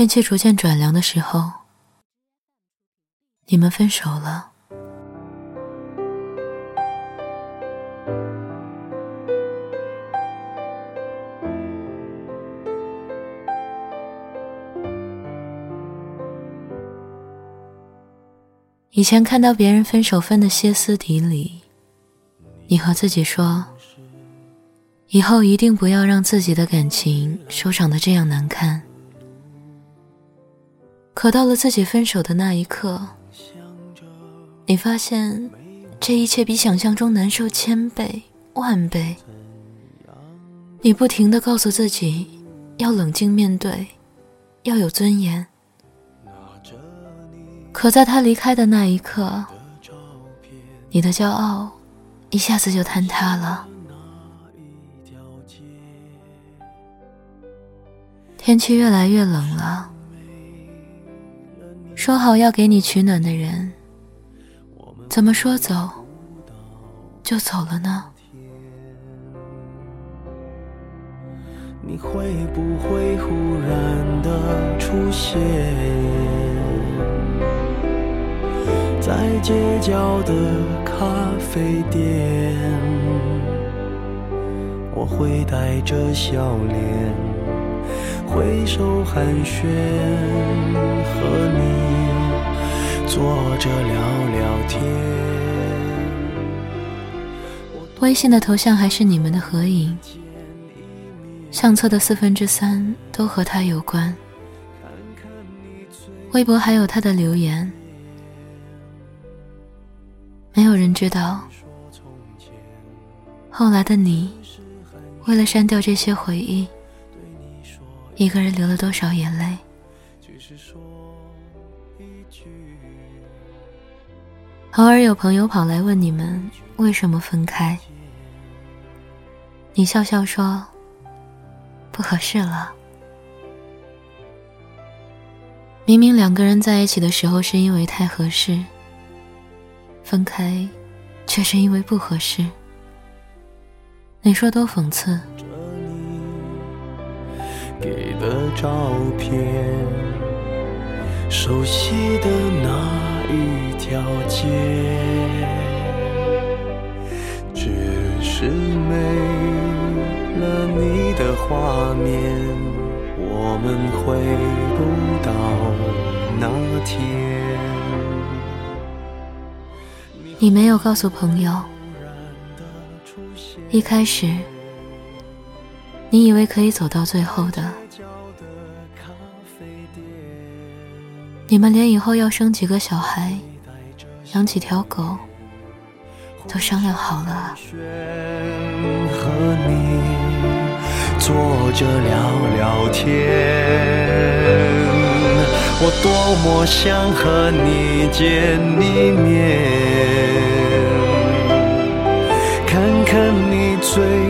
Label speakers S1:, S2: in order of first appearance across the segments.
S1: 天气逐渐转凉的时候，你们分手了。以前看到别人分手分的歇斯底里，你和自己说，以后一定不要让自己的感情收场的这样难看。可到了自己分手的那一刻，你发现这一切比想象中难受千倍万倍。你不停的告诉自己，要冷静面对，要有尊严。可在他离开的那一刻，你的骄傲一下子就坍塌了。天气越来越冷了，说好要给你取暖的人，怎么说走就走了呢？你会不会忽然的出现？在街角的咖啡店，我会带着笑脸挥手寒暄，和你坐着聊聊天。微信的头像还是你们的合影，相册的四分之三都和他有关，微博还有他的留言。没有人知道，后来的你，为了删掉这些回忆，一个人流了多少眼泪。偶尔有朋友跑来问你们为什么分开，你笑笑说：“不合适了。”明明两个人在一起的时候是因为太合适。分开，却是因为不合适。你说多讽刺。给的照片，熟悉的那一条街，只是没了你的画面，我们回不到那天。你没有告诉朋友，一开始你以为可以走到最后的，你们连以后要生几个小孩、养几条狗都商量好了。和你坐着聊聊天。我多么想和你见一面，看看你最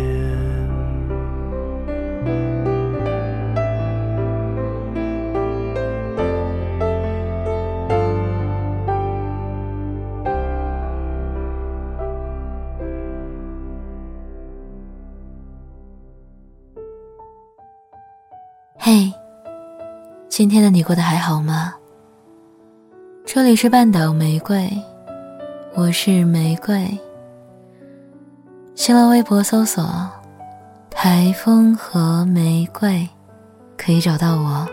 S1: 今天的你过得还好吗？这里是半岛玫瑰，我是玫瑰。新浪微博搜索“台风和玫瑰”，可以找到我。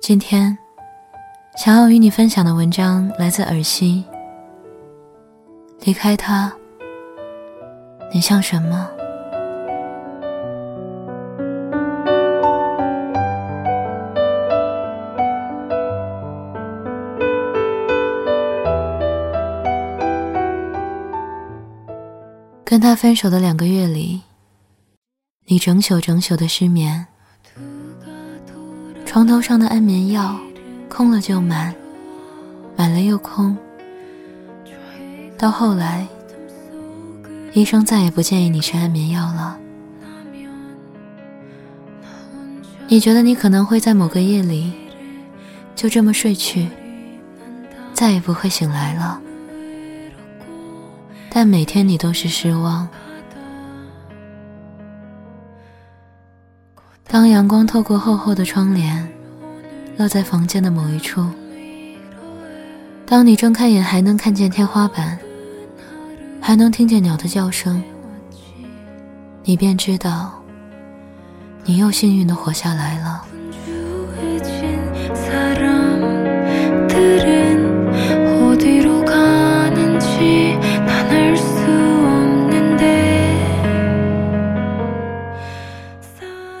S1: 今天想要与你分享的文章来自尔西。离开他，你像什么？跟他分手的两个月里，你整宿整宿的失眠，床头上的安眠药空了就满，满了又空。到后来，医生再也不建议你吃安眠药了。你觉得你可能会在某个夜里就这么睡去，再也不会醒来了。但每天你都是失望。当阳光透过厚厚的窗帘，落在房间的某一处，当你睁开眼还能看见天花板。还能听见鸟的叫声，你便知道，你又幸运的活下来了。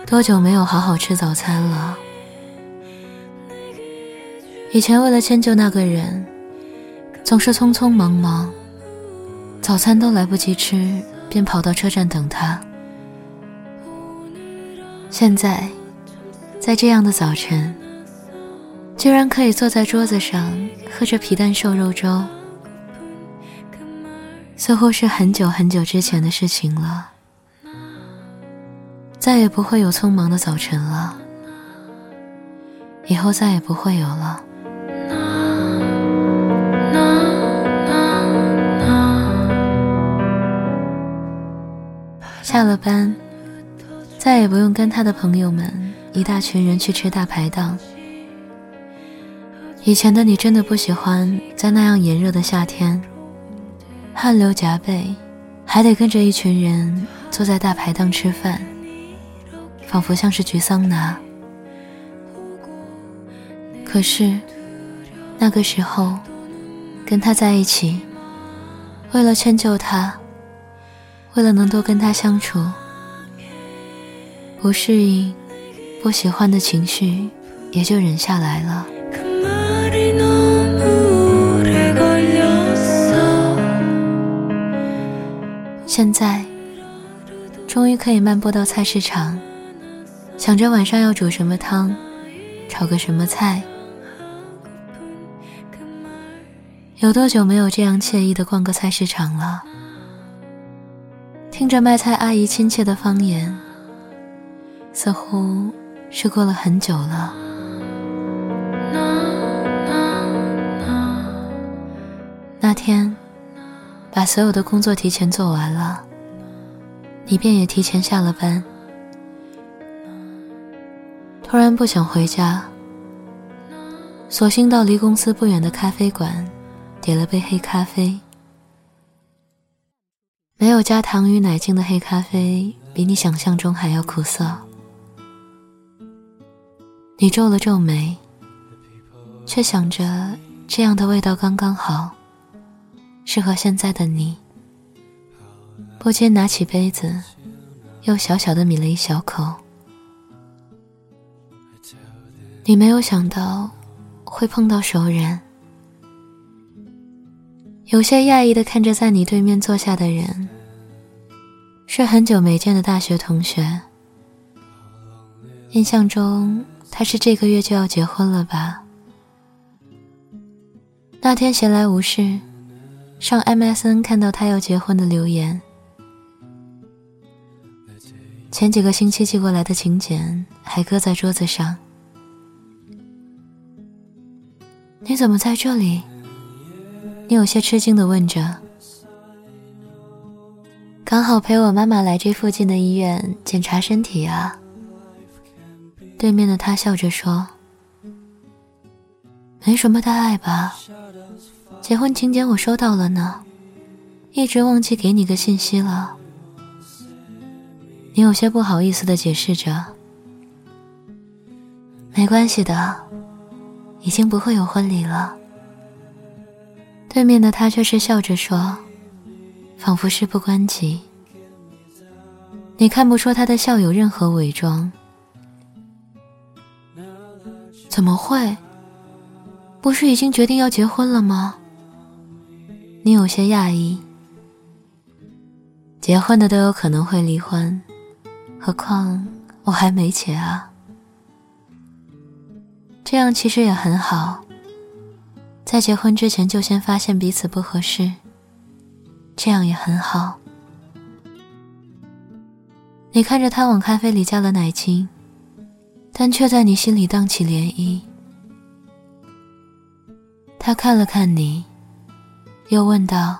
S1: 多久没有好好吃早餐了？以前为了迁就那个人，总是匆匆忙忙。早餐都来不及吃，便跑到车站等他。现在，在这样的早晨，居然可以坐在桌子上喝着皮蛋瘦肉粥，似乎是很久很久之前的事情了。再也不会有匆忙的早晨了，以后再也不会有了。下了班，再也不用跟他的朋友们一大群人去吃大排档。以前的你真的不喜欢在那样炎热的夏天，汗流浃背，还得跟着一群人坐在大排档吃饭，仿佛像是焗桑拿。可是那个时候，跟他在一起，为了迁就他。为了能多跟他相处，不适应、不喜欢的情绪也就忍下来了。现在，终于可以漫步到菜市场，想着晚上要煮什么汤，炒个什么菜。有多久没有这样惬意的逛个菜市场了？听着卖菜阿姨亲切的方言，似乎是过了很久了。那天，把所有的工作提前做完了，你便也提前下了班。突然不想回家，索性到离公司不远的咖啡馆，点了杯黑咖啡。没有加糖与奶精的黑咖啡，比你想象中还要苦涩。你皱了皱眉，却想着这样的味道刚刚好，适合现在的你。不禁拿起杯子，又小小的抿了一小口。你没有想到会碰到熟人。有些讶异的看着在你对面坐下的人，是很久没见的大学同学。印象中他是这个月就要结婚了吧？那天闲来无事，上 MSN 看到他要结婚的留言，前几个星期寄过来的请柬还搁在桌子上。你怎么在这里？你有些吃惊的问着：“刚好陪我妈妈来这附近的医院检查身体啊。”对面的他笑着说：“没什么大碍吧？结婚请柬我收到了呢，一直忘记给你个信息了。”你有些不好意思的解释着：“没关系的，已经不会有婚礼了。”对面的他却是笑着说，仿佛事不关己。你看不出他的笑有任何伪装。怎么会？不是已经决定要结婚了吗？你有些讶异。结婚的都有可能会离婚，何况我还没结啊。
S2: 这样其实也很好，在结婚之前就先发现彼此不合适，这样也很好。你看着他往咖啡里加了奶精，但却在你心里荡起涟漪。他看了看你，又问道：“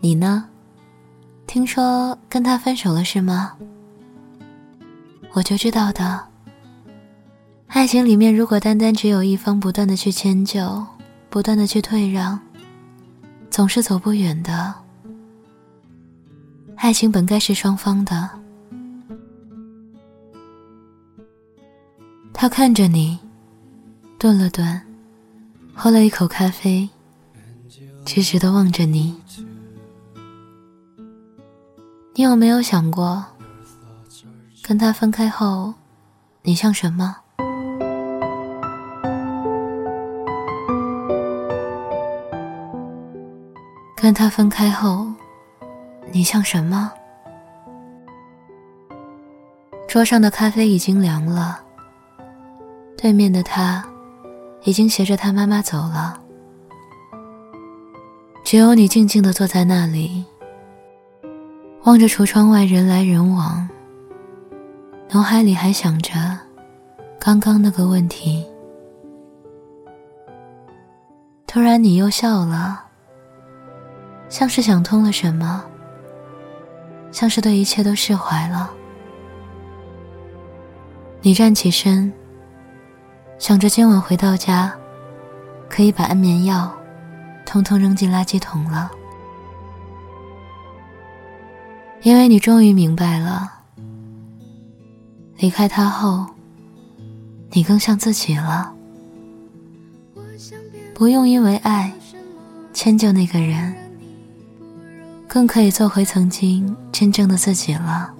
S2: 你呢？听说跟他分手了是吗？”我就知道的。爱情里面，如果单单只有一方不断的去迁就，不断的去退让，总是走不远的。爱情本该是双方的。他看着你，顿了顿，喝了一口咖啡，直直的望着你。你有没有想过，跟他分开后，你像什么？跟他分开后，你像什么？桌上的咖啡已经凉了，对面的他已经携着他妈妈走了，只有你静静的坐在那里，望着橱窗外人来人往，脑海里还想着刚刚那个问题。突然，你又笑了。像是想通了什么，像是对一切都释怀了。你站起身，想着今晚回到家，可以把安眠药通通扔进垃圾桶了，因为你终于明白了，离开他后，你更像自己了，不用因为爱迁就那个人。更可以做回曾经真正的自己了。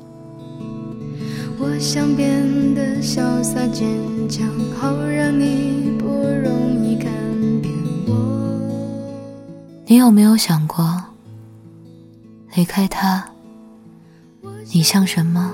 S2: 我想变得潇洒坚强，好让你不容易看扁我。你有没有想过，离开他，你像什么？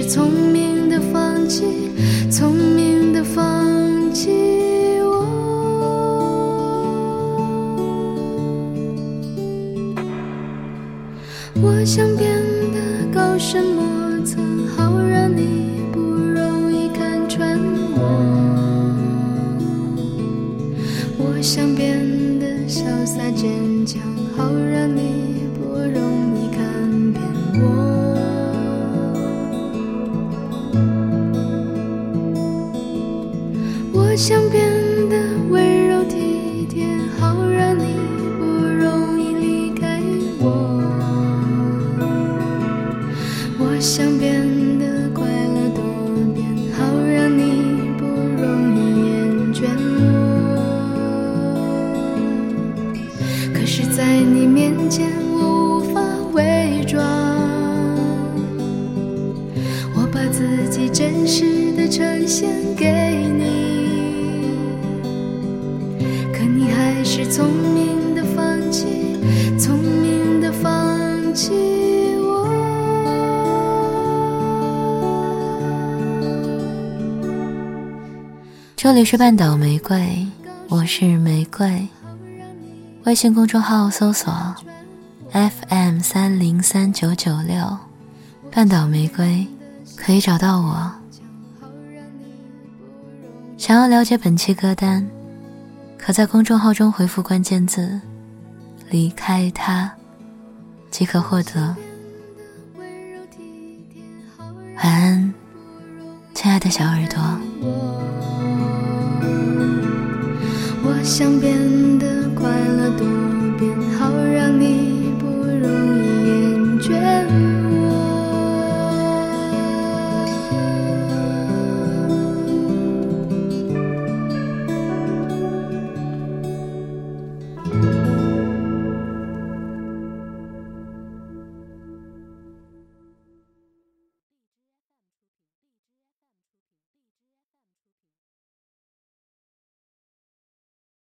S2: 是从聪明的放弃，聪明的放弃。这里是半岛玫瑰，我是玫瑰。微信公众号搜索 FM 三零三九九六，半岛玫瑰可以找到我。想要了解本期歌单，可在公众号中回复关键字“离开他”，即可获得。晚安，亲爱的小耳朵。我想变得快乐。